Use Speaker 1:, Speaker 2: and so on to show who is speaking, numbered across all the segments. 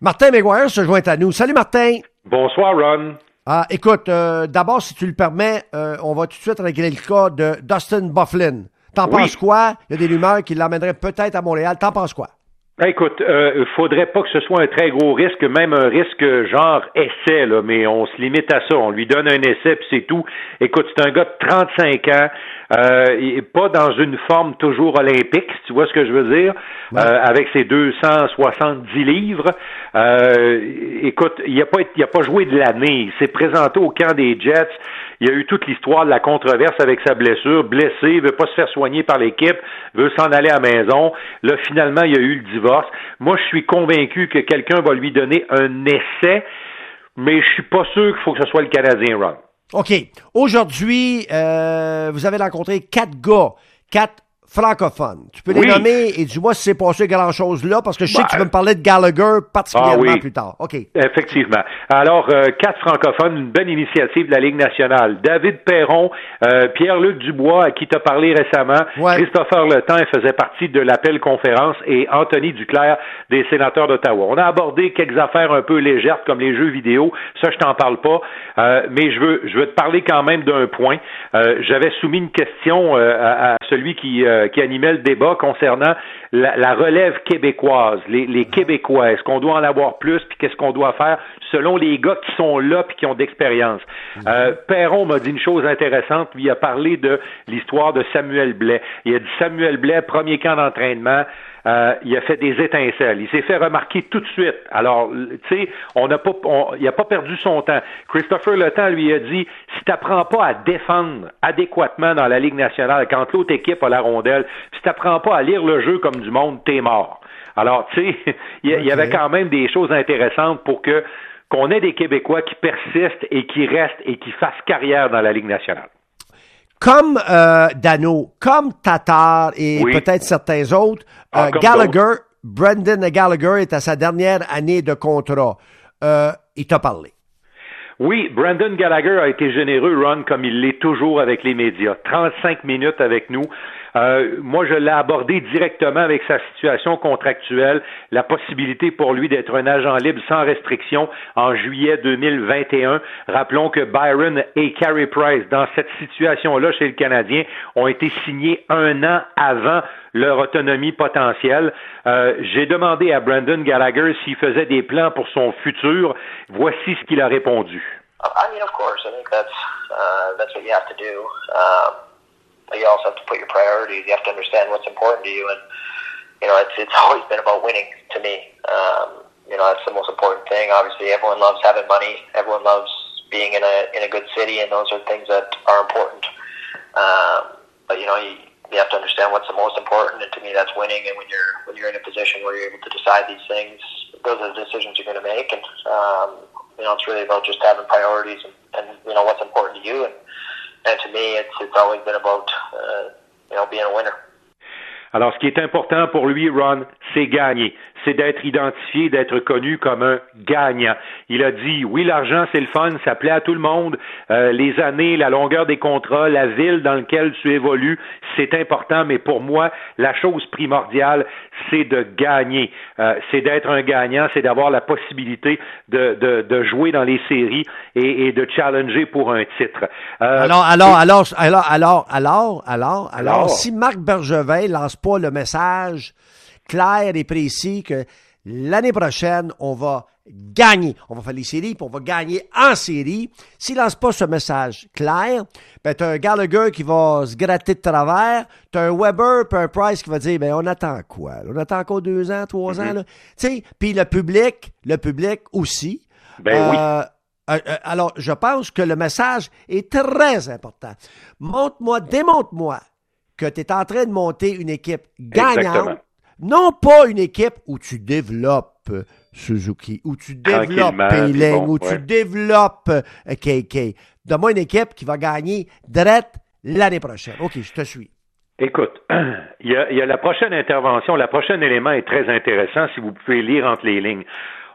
Speaker 1: Martin McGuire se joint à nous. Salut Martin.
Speaker 2: Bonsoir Ron.
Speaker 1: Ah, écoute, euh, d'abord, si tu le permets, euh, on va tout de suite régler le cas de Dustin Bufflin. T'en
Speaker 2: Oui.
Speaker 1: penses quoi? Il y a des rumeurs qui l'emmèneraient peut-être à Montréal. T'en penses quoi?
Speaker 2: Ben, écoute, euh, faudrait pas que ce soit un très gros risque, même un risque genre essai, là, mais on se limite à ça. On lui donne un essai puis c'est tout. Écoute, c'est un gars de 35 ans, euh, est pas dans une forme toujours olympique, si tu vois ce que je veux dire,
Speaker 1: Ouais.
Speaker 2: euh, avec ses 270 livres. Euh, écoute, il a pas il a pas joué de l'année. Il s'est présenté au camp des Jets. Il y a eu toute l'histoire de la controverse avec sa blessure, blessé, veut pas se faire soigner par l'équipe, veut s'en aller à la maison. Là, finalement, il y a eu le divorce. Moi, je suis convaincu que quelqu'un va lui donner un essai, mais je suis pas sûr qu'il faut que ce soit le Canadien, Ron.
Speaker 1: OK. Aujourd'hui, euh, vous avez rencontré quatre gars, quatre francophones. Tu peux les
Speaker 2: Oui.
Speaker 1: nommer et dis-moi si c'est passé grand-chose là, parce que je sais que tu
Speaker 2: Ben.
Speaker 1: veux me parler de Gallagher particulièrement
Speaker 2: Ah oui.
Speaker 1: plus tard. OK.
Speaker 2: Effectivement. Alors, euh, quatre francophones, une bonne initiative de la Ligue nationale. David Perron, euh, Pierre-Luc Dubois, à qui tu as parlé récemment,
Speaker 1: Ouais.
Speaker 2: Christopher Le Temps il faisait partie de l'appel conférence, et Anthony Duclair des sénateurs d'Ottawa. On a abordé quelques affaires un peu légères, comme les jeux vidéo. Ça, je t'en parle pas. Euh, mais je veux, je veux te parler quand même d'un point. Euh, J'avais soumis une question euh, à, à celui qui, euh, qui animait le débat concernant la, la relève québécoise, les, les Québécois. Est-ce qu'on doit en avoir plus, puis qu'est-ce qu'on doit faire selon les gars qui sont là puis qui ont d'expérience. Euh, Perron m'a dit une chose intéressante. Lui il a parlé de l'histoire de Samuel Blais. Il a dit Samuel Blais, premier camp d'entraînement. Euh, il a fait des étincelles. Il s'est fait remarquer tout de suite. Alors, tu sais, on n'a pas, on- il n'a pas perdu son temps. Christopher Le Temps lui a dit, si tu n'apprends pas à défendre adéquatement dans la Ligue nationale quand l'autre équipe a la rondelle, si tu n'apprends pas à lire le jeu comme du monde, t'es mort. Alors, tu sais, il y, avait quand même des choses intéressantes pour que qu'on ait des Québécois qui persistent et qui restent et qui fassent carrière dans la Ligue nationale.
Speaker 1: Comme euh, Dano, comme Tatar et
Speaker 2: Oui.
Speaker 1: peut-être certains autres,
Speaker 2: Ah,
Speaker 1: euh, Gallagher, Brendan Gallagher est à sa dernière année de contrat. Euh, il t'a parlé.
Speaker 2: Oui, Brandon Gallagher a été généreux, Ron, comme il l'est toujours avec les médias. 35 minutes avec nous. Euh, moi, je l'ai abordé directement avec sa situation contractuelle, la possibilité pour lui d'être un agent libre sans restriction en juillet 2021. Rappelons que Byron et Carey Price, dans cette situation-là chez le Canadien, ont été signés un an avant leur autonomie potentielle. Euh, J'ai demandé à Brandon Gallagher s'il faisait des plans pour son futur. Voici ce qu'il a répondu.
Speaker 3: I mean, of course, I think that's uh, that's what you have to do. Um, but you also have to put your priorities. You have to understand what's important to you, and you know, it's it's always been about winning to me. Um, you know, that's the most important thing. Obviously, everyone loves having money. Everyone loves being in a in a good city, and those are things that are important. Um, but you know, you you have to understand what's the most important, and to me, that's winning. And when you're when you're in a position where you're able to decide these things, those are the decisions you're going to make. And um, you know, it's really about just having priorities and, and you know what's important to you. And and to me, it's it's always been about uh, you know being a winner.
Speaker 2: Alors, ce qui est important pour lui, Ron, c'est gagner. C'est d'être identifié, d'être connu comme un gagnant. Il a dit, oui, l'argent, c'est le fun, ça plaît à tout le monde. Euh, les années, la longueur des contrats, la ville dans laquelle tu évolues, c'est important, mais pour moi, la chose primordiale, c'est de gagner. Euh, c'est d'être un gagnant, c'est d'avoir la possibilité de, de, de jouer dans les séries et, et de challenger pour un titre. Euh,
Speaker 1: Alors, alors, alors, alors, alors, alors, alors, alors,
Speaker 2: Alors.
Speaker 1: si Marc Bergevin lance pas le message clair et précis que l'année prochaine, on va gagner. On va faire les séries, puis on va gagner en série. S'il lance pas ce message clair, ben, t'as un Gallagher qui va se gratter de travers, t'as un Weber puis un Price qui va dire, ben, on attend quoi? là? On attend encore deux ans, trois ans, là? Tu sais, puis le public, le public aussi.
Speaker 2: Ben oui.
Speaker 1: Euh, euh, euh, alors, je pense que le message est très important. Montre-moi, démontre-moi que tu es en train de monter une équipe gagnante.
Speaker 2: Exactement.
Speaker 1: Non pas une équipe où tu développes euh, Suzuki, où tu développes Payling,
Speaker 2: bon,
Speaker 1: où tu développes euh, KK. Donne-moi une équipe qui va gagner direct l'année prochaine. OK, je te suis.
Speaker 2: Écoute, il y, a, il y a la prochaine intervention, le prochain élément est très intéressant si vous pouvez lire entre les lignes.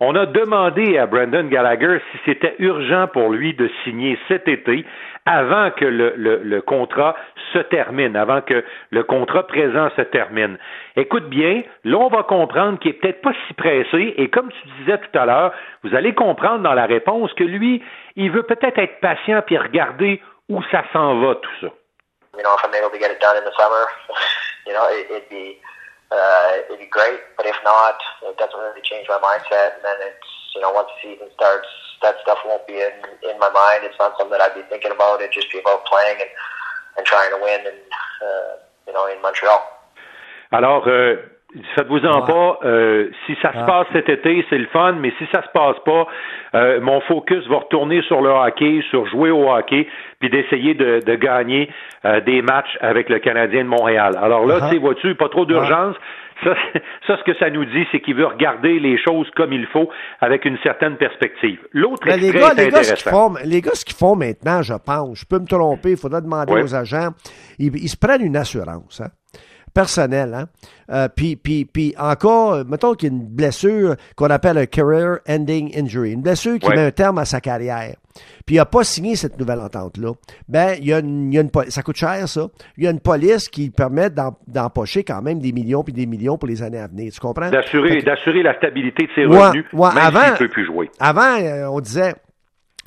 Speaker 2: On a demandé à Brandon Gallagher si c'était urgent pour lui de signer cet été avant que le, le, contrat se termine, avant que le contrat présent se termine. Écoute bien, là, on va comprendre qu'il est peut-être pas si pressé, et comme tu disais tout à l'heure, vous allez comprendre dans la réponse que lui, il veut peut-être être patient puis regarder où ça s'en va, tout ça.
Speaker 3: Uh, it'd be great. But if not, it doesn't really change my mindset. And then it's you know, once the season starts, that stuff won't be in in my mind. It's not something that I'd be thinking about. It'd just be about playing and and trying to win and uh, you know in Montreal.
Speaker 2: Alors, euh, Faites-vous-en pas. Euh, si ça se passe cet été, c'est le fun, mais si ça se passe pas, euh, mon focus va retourner sur le hockey, sur jouer au hockey, puis d'essayer de, de, gagner euh, des matchs avec le Canadien de Montréal. Alors là, tu sais, vois-tu, pas trop d'urgence. Ça, ça, ce que ça nous dit, c'est qu'il veut regarder les choses comme il faut, avec une certaine perspective. L'autre ben,
Speaker 1: les gars, les gars, ce qu'ils font, les gars, ce qu'ils font maintenant, je pense, je peux me tromper, il faudra demander aux agents, ils, ils, se prennent une assurance. Hein? Personnel. Hein? Euh, puis, puis, puis encore, mettons qu'il y a une blessure qu'on appelle un career ending injury, une blessure qui met un terme à sa carrière. Puis il n'a pas signé cette nouvelle entente-là. Ben, il y a une, il y a une, ça coûte cher, ça. Il y a une police qui permet d'empocher quand même des millions puis des millions pour les années à venir. Tu comprends?
Speaker 2: D'assurer, d'assurer la stabilité de ses revenus, même avant, peut plus jouer.
Speaker 1: Avant, euh, on disait,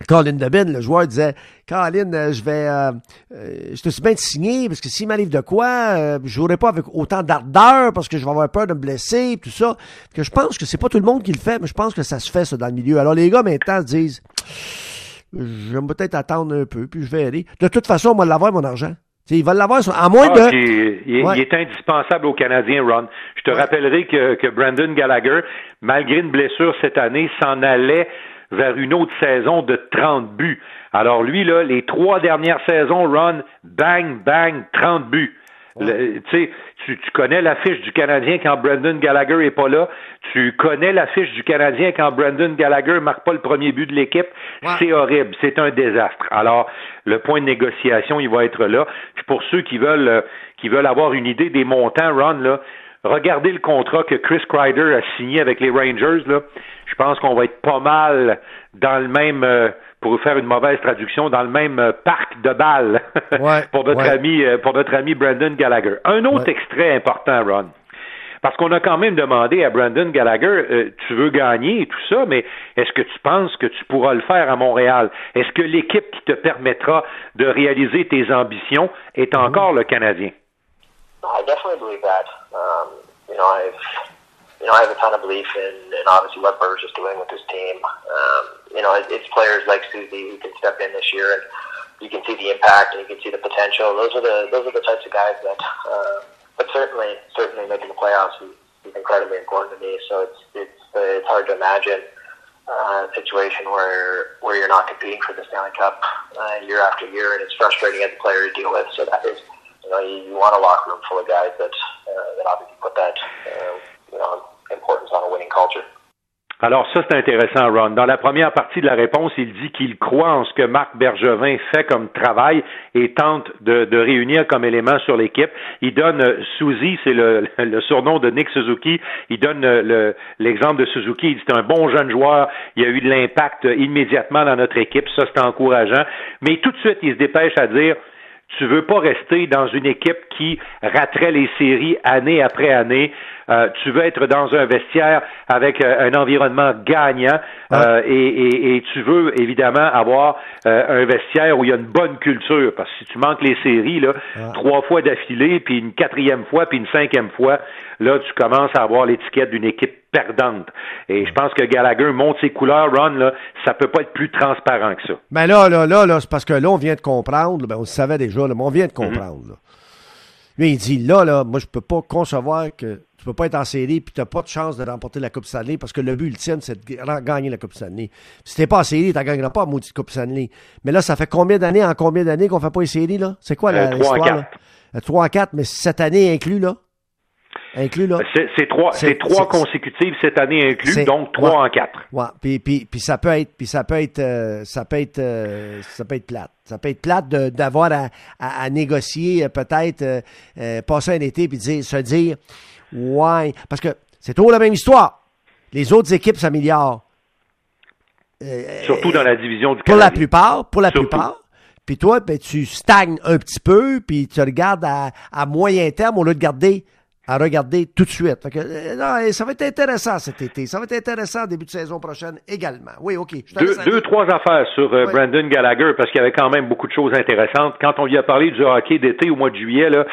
Speaker 1: Colin Debin, le joueur, disait Colin, euh, je vais. Euh, euh, je te suis bien de signer parce que s'il m'arrive de quoi, je je jouerai pas avec autant d'ardeur parce que je vais avoir peur de me blesser, tout ça. Que je pense que c'est pas tout le monde qui le fait, mais je pense que ça se fait, ça, dans le milieu. Alors, les gars, maintenant, disent Je vais peut-être attendre un peu, puis je vais aller. De toute façon, moi, l'avoir, mon argent. il va l'avoir, à moins ah, de.
Speaker 2: Il, est indispensable aux Canadiens, Ron. Je te rappellerai que, que Brandon Gallagher, malgré une blessure cette année, s'en allait vers une autre saison de 30 buts. Alors lui, là, les trois dernières saisons, Ron, bang, bang, 30 buts. Tu sais, tu, connais l'affiche du Canadien quand Brandon Gallagher est pas là. Tu connais l'affiche du Canadien quand Brandon Gallagher marque pas le premier but de l'équipe. C'est horrible. C'est un désastre. Alors, le point de négociation, il va être là. pour ceux qui veulent, euh, qui veulent avoir une idée des montants, Ron, là, regardez le contrat que Chris Kreider a signé avec les Rangers, là je pense qu'on va être pas mal dans le même, euh, pour faire une mauvaise traduction, dans le même euh, parc de balles pour notre ami, euh, pour notre ami Brandon Gallagher. Un autre extrait important, Ron. Parce qu'on a quand même demandé à Brandon Gallagher, tu veux gagner et tout ça, mais est-ce que tu penses que tu pourras le faire à Montréal? Est-ce que l'équipe qui te permettra de réaliser tes ambitions est encore le Canadien?
Speaker 3: I definitely believe that. Um, you know, you know, I have a ton of belief in, in obviously what Burge is doing with his team. Um, you know, it, it's players like Susie who can step in this year and you can see the impact and you can see the potential. Those are the those are the types of guys that. Uh, but certainly, certainly making the playoffs is, is incredibly important to me. So it's it's uh, it's hard to imagine uh, a situation where where you're not competing for the Stanley Cup uh, year after year, and it's frustrating as a player to deal with. So that is, you know, you, you want a locker room full of guys that uh, that obviously put that, uh,
Speaker 2: Alors ça, c'est intéressant, Ron. Dans la première partie de la réponse, il dit qu'il croit en ce que Marc Bergevin fait comme travail et tente de, réunir comme élément sur l'équipe. Il donne euh, Suzy, c'est le, surnom de Nick Suzuki. Il donne euh, l'exemple de Suzuki. Il dit c'est un bon jeune joueur. Il a eu de l'impact immédiatement dans notre équipe. Ça, c'est encourageant. Mais tout de suite, il se dépêche à dire tu veux pas rester dans une équipe qui raterait les séries année après année. Euh, tu veux être dans un vestiaire avec euh, un environnement gagnant euh, et, et, tu veux évidemment avoir un vestiaire où il y a une bonne culture. Parce que si tu manques les séries là, trois fois d'affilée, puis une quatrième fois, puis une cinquième fois, là tu commences à avoir l'étiquette d'une équipe perdante. Et je pense que Gallagher monte ses couleurs, Ron, là, ça peut pas être plus transparent que ça.
Speaker 1: Ben là, là, là, là c'est parce que là, on vient de comprendre, ben on le savait déjà, mais on vient de comprendre. Mm il dit là, là, moi, je peux pas concevoir que tu peux pas être en série puis tu n'as pas de chance de remporter la Coupe Stanley parce que le but ultime, c'est de gagner la Coupe Stanley. Si t'es pas en série, tu ne gagneras pas la maudite Coupe Stanley. Mais là, ça fait combien d'années, en combien d'années qu'on fait pas une série, là? C'est quoi la, 3 euh,
Speaker 2: l'histoire?
Speaker 1: 3 à 4, mais cette année inclus, là? Inclus là.
Speaker 2: C'est trois, c'est trois consécutives cette année inclus, donc trois en quatre.
Speaker 1: Ouais. Puis, puis, puis ça peut être, puis ça peut être, euh, ça peut être, euh, ça peut être plate. Ça peut être plate d'avoir à, à, négocier euh, peut-être passer un été puis dire, se dire, ouais, parce que c'est toujours la même histoire. les autres équipes s'améliorent.
Speaker 2: Euh, Surtout dans la division du
Speaker 1: Pour la plupart, pour la plupart. Puis toi, ben, tu stagnes un petit peu, puis tu regardes à, à moyen terme au lieu de garder à regarder tout de suite. Euh, ça va être intéressant cet été. Ça va être intéressant début de saison prochaine également. Oui, OK.
Speaker 2: deux, trois affaires sur euh, Brandon Gallagher parce qu'il y avait quand même beaucoup de choses intéressantes. Quand on lui a parlé du hockey d'été au mois de juillet, là,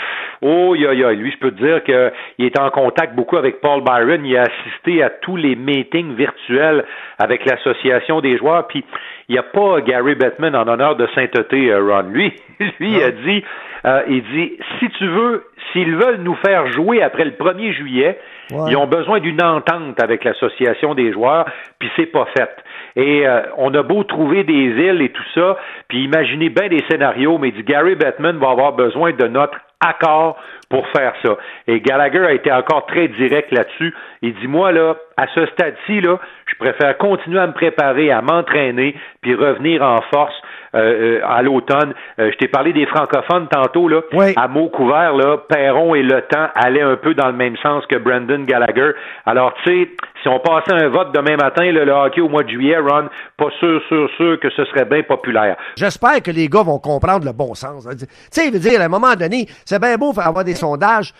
Speaker 2: oh, y a, lui, je peux te dire qu'il est en contact beaucoup avec Paul Byron. Il a assisté à tous les meetings virtuels avec l'association des joueurs. Puis il n'y a pas Gary Bettman en honneur de sainteté, euh, Ron. Lui, lui il a dit, il dit, si tu veux, s'ils veulent nous faire jouer après le 1er juillet, ils ont besoin d'une entente avec l'association des joueurs, puis c'est pas fait. Et euh, on a beau trouver des îles et tout ça, puis imaginer bien des scénarios, mais dit Gary Bettman va avoir besoin de notre accord pour faire ça. Et Gallagher a été encore très direct là-dessus. Il dit moi là, à ce stade-ci là, je préfère continuer à me préparer, à m'entraîner, puis revenir en force euh, euh, à l'automne. Euh, je t'ai parlé des francophones tantôt, là. À mots couverts, là, Perron et Le Temps allaient un peu dans le même sens que Brandon Gallagher. Alors, tu sais, si on passait un vote demain matin, le hockey au mois de juillet, Ron, pas sûr, sûr, sûr que ce serait bien populaire.
Speaker 1: J'espère que les gars vont comprendre le bon sens. Tu sais, veut dire, à un moment donné, c'est bien beau avoir des sondages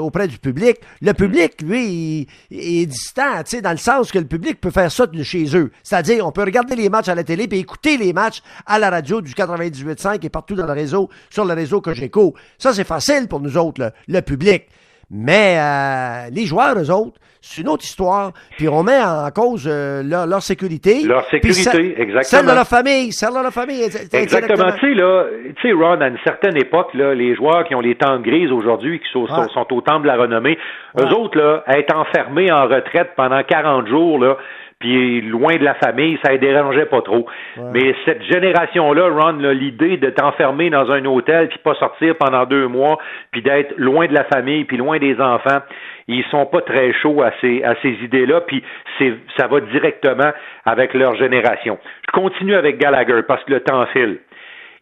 Speaker 1: auprès du public. Le public, lui, il, est distant, dans le sens que le public peut faire ça de chez eux. C'est-à-dire, on peut regarder les matchs à la télé et écouter les matchs à la radio du 98.5 et partout dans le réseau, sur le réseau Cogeco. Ça, c'est facile pour nous autres, le, public. Mais euh, les joueurs, eux autres, c'est une autre histoire. Puis on met en cause euh, leur, sécurité.
Speaker 2: Leur sécurité, exactement.
Speaker 1: Celle de leur famille, celle de leur famille.
Speaker 2: Exactement. Tu sais, là, tu sais, Ron, à une certaine époque, là, les joueurs qui ont les temps grises aujourd'hui, qui sont, sont, au temple de la renommée, eux autres, là, être enfermés en retraite pendant 40 jours, là, puis loin de la famille, ça ne dérangeait pas trop. Mais cette génération-là, Ron, l'idée de t'enfermer dans un hôtel puis pas sortir pendant deux mois, puis d'être loin de la famille, puis loin des enfants, ils sont pas très chauds à ces, à ces idées-là, puis c'est, ça va directement avec leur génération. Je continue avec Gallagher parce que le temps file.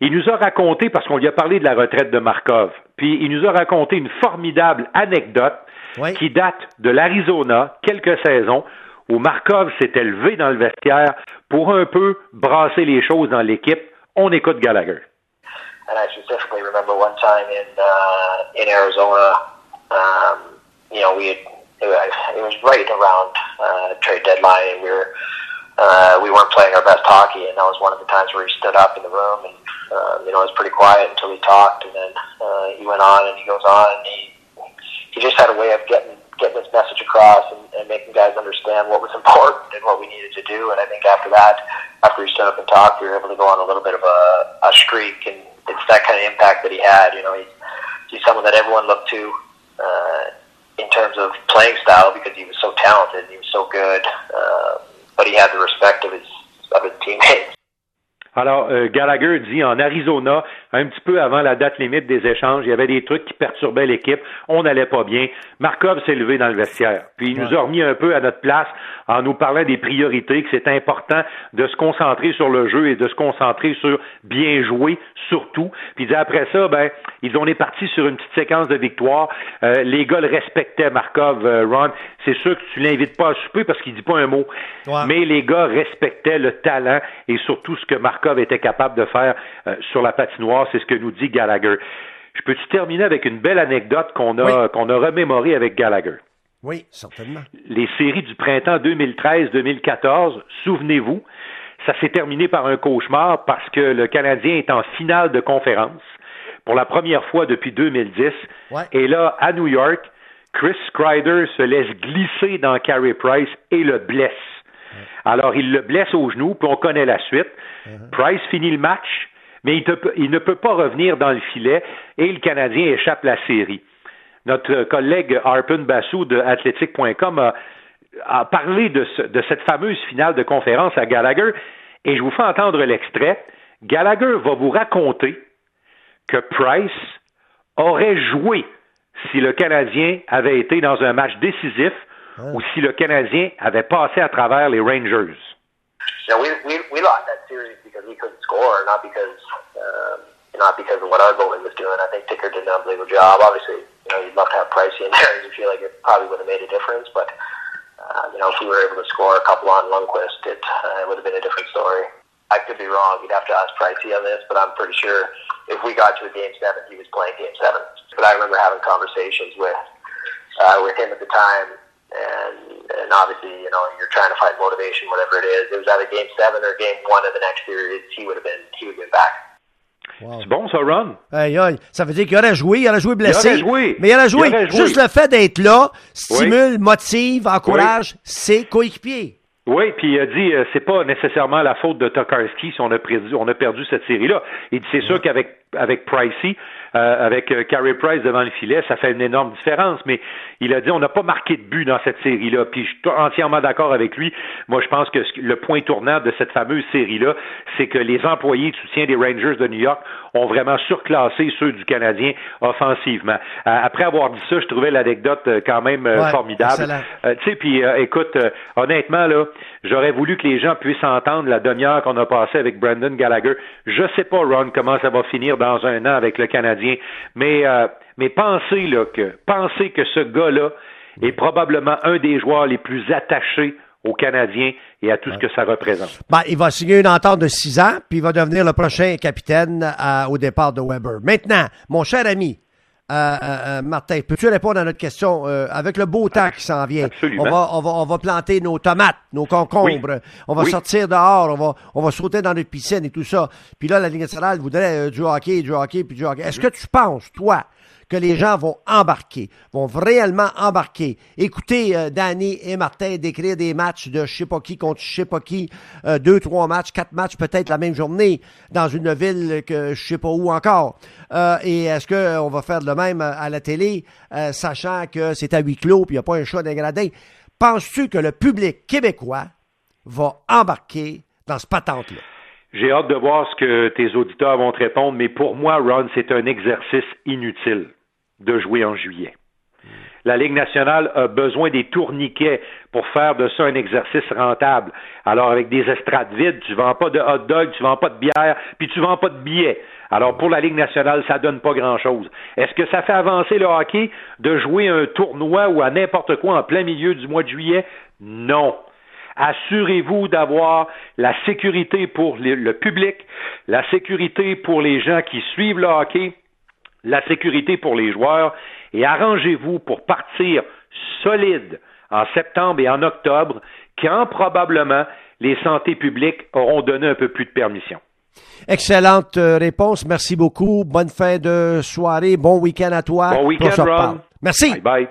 Speaker 2: Il nous a raconté, parce qu'on lui a parlé de la retraite de Markov, puis il nous a raconté une formidable anecdote qui date de l'Arizona, quelques saisons, où Markov s'était levé dans le vestiaire pour un peu brasser les choses dans l'équipe. On écoute Gallagher.
Speaker 3: And I specifically remember one time in uh, in Arizona, um, you know, we had it was right around uh, trade deadline, and we were uh, we weren't playing our best hockey, and that was one of the times where he stood up in the room, and uh, you know, it was pretty quiet until he talked, and then uh, he went on and he goes on, and he he just had a way of getting getting this message across and, and making guys understand what was important and what we needed to do. And I think after that, after he stood up and talked, we were able to go on a little bit of a, a streak. And it's that kind of impact that he had. You know, he's, he's someone that everyone looked to uh, in terms of playing style because he was so talented and he was so good. Uh, but he had the respect of his of his teammates.
Speaker 2: Alors, euh, Gallagher dit en Arizona, un petit peu avant la date limite des échanges, il y avait des trucs qui perturbaient l'équipe, on n'allait pas bien. Markov s'est levé dans le vestiaire, puis il nous a remis un peu à notre place en nous parlant des priorités, que c'est important de se concentrer sur le jeu et de se concentrer sur bien jouer, surtout. Puis il dit après ça, ben, ils on est parti sur une petite séquence de victoire. Euh, les gars le respectaient, Markov, euh, Ron. C'est sûr que tu l'invites pas à souper parce qu'il dit pas un mot. Mais les gars respectaient le talent et surtout ce que Markov était capable de faire euh, sur la patinoire. C'est ce que nous dit Gallagher. Je peux-tu terminer avec une belle anecdote qu'on a, qu'on a remémorée avec Gallagher?
Speaker 1: Oui, certainement.
Speaker 2: Les séries du printemps 2013-2014, souvenez-vous, ça s'est terminé par un cauchemar parce que le Canadien est en finale de conférence pour la première fois depuis 2010. Et là, à New York, Chris Kreider se laisse glisser dans Carey Price et le blesse. Alors, il le blesse au genou, puis on connaît la suite. Uh-huh. Price finit le match, mais il, ne peut pas revenir dans le filet et le Canadien échappe la série. Notre collègue Arpin Bassou de athletic.com a, a, parlé de, de cette fameuse finale de conférence à Gallagher et je vous fais entendre l'extrait. Gallagher va vous raconter que Price aurait joué si le Canadien avait été dans un match décisif ah. ou si le Canadien avait passé à travers les Rangers.
Speaker 3: You know, we, we, we lost that series because we couldn't score, not because um, not because of what our goalie was doing. I think Ticker did an unbelievable job. Obviously, you know, you'd love to have Price in there, you feel like it probably would have made a difference. But Uh, you know, if we were able to score a couple on Lundqvist, it, uh, it would have been a different story. I could be wrong. You'd have to ask Pricey on this, but I'm pretty sure if we got to a game seven, he was playing game seven. But I remember having conversations with uh, with him at the time, and and obviously, you know, you're trying to find motivation, whatever it is. It was either game seven or game one of the next series. He would have been he would have been back.
Speaker 2: Wow. C'est bon, ça, Ron?
Speaker 1: Aïe, aïe. Ça veut dire qu'il aurait joué, il aurait joué blessé.
Speaker 2: Il aurait joué.
Speaker 1: Mais il aurait joué.
Speaker 2: Il aurait joué.
Speaker 1: Juste le fait d'être là stimule, oui. motive, encourage oui. ses coéquipiers.
Speaker 2: Oui, puis il a dit euh, c'est pas nécessairement la faute de Tokarski si on a perdu, on a perdu cette série-là. Il dit c'est sûr qu'avec avec Pricey, euh, avec euh, Carey Price devant le filet, ça fait une énorme différence. Mais il a dit on n'a pas marqué de but dans cette série-là. Puis je suis entièrement d'accord avec lui. Moi, je pense que le point tournant de cette fameuse série-là, c'est que les employés de soutien des Rangers de New York ont vraiment surclassé ceux du Canadien offensivement. Euh, après avoir dit ça, je trouvais l'anecdote euh, quand même
Speaker 1: Ouais,
Speaker 2: formidable. tu sais, puis euh, écoute, honnêtement là, j'aurais voulu que les gens puissent entendre la demi-heure qu'on a passée avec Brandon Gallagher. Je sais pas, Ron, comment ça va finir dans un an avec le Canadien, mais euh, mais pensez là que pensez que ce gars-là est probablement un des joueurs les plus attachés aux Canadiens et à tout ce que ça représente.
Speaker 1: Ben, il va signer une entente de six ans, puis il va devenir le prochain capitaine à- au départ de Weber. Maintenant, mon cher ami, euh, euh, euh, Martin, peux-tu répondre à notre question? Euh, avec le beau temps qui s'en vient?
Speaker 2: Absolument.
Speaker 1: On va, on, va, on va planter nos tomates, nos concombres, on va
Speaker 2: Oui.
Speaker 1: sortir dehors, on va, on va sauter dans notre piscine et tout ça. Puis là, la Ligue nationale voudrait du hockey, du hockey, puis du hockey. Est-ce que tu penses, toi, que les gens vont embarquer, vont réellement embarquer. Écoutez euh, Danny et Martin décrire des matchs de je sais pas qui contre je sais pas qui, euh, deux, trois matchs, quatre matchs peut-être la même journée dans une ville que je sais pas où encore. Euh, et est-ce que on va faire le même à la télé, sachant que c'est à huis clos puis il n'y a pas un chat dégradé? Penses-tu que le public québécois va embarquer dans ce patente-là?
Speaker 2: J'ai hâte de voir ce que tes auditeurs vont te répondre, mais pour moi, Ron, c'est un exercice inutile de jouer en juillet. La Ligue nationale a besoin des tourniquets pour faire de ça un exercice rentable. Alors, avec des estrades vides, tu vends pas de hot dog, tu vends pas de bière, puis tu vends pas de billets. Alors, pour la Ligue nationale, ça donne pas grand-chose. Est-ce que ça fait avancer le hockey de jouer un tournoi ou à n'importe quoi en plein milieu du mois de juillet? Non assurez-vous d'avoir la sécurité pour le public, la sécurité pour les gens qui suivent le hockey, la sécurité pour les joueurs et arrangez-vous pour partir solide en septembre et en octobre quand probablement les santé publiques auront donné un peu plus de permission.
Speaker 1: Excellente euh, réponse. Merci beaucoup. Bonne fin de soirée. Bon week-end à toi.
Speaker 2: Bon
Speaker 1: On
Speaker 2: week-end. Ron.
Speaker 1: Merci.
Speaker 2: Bye bye.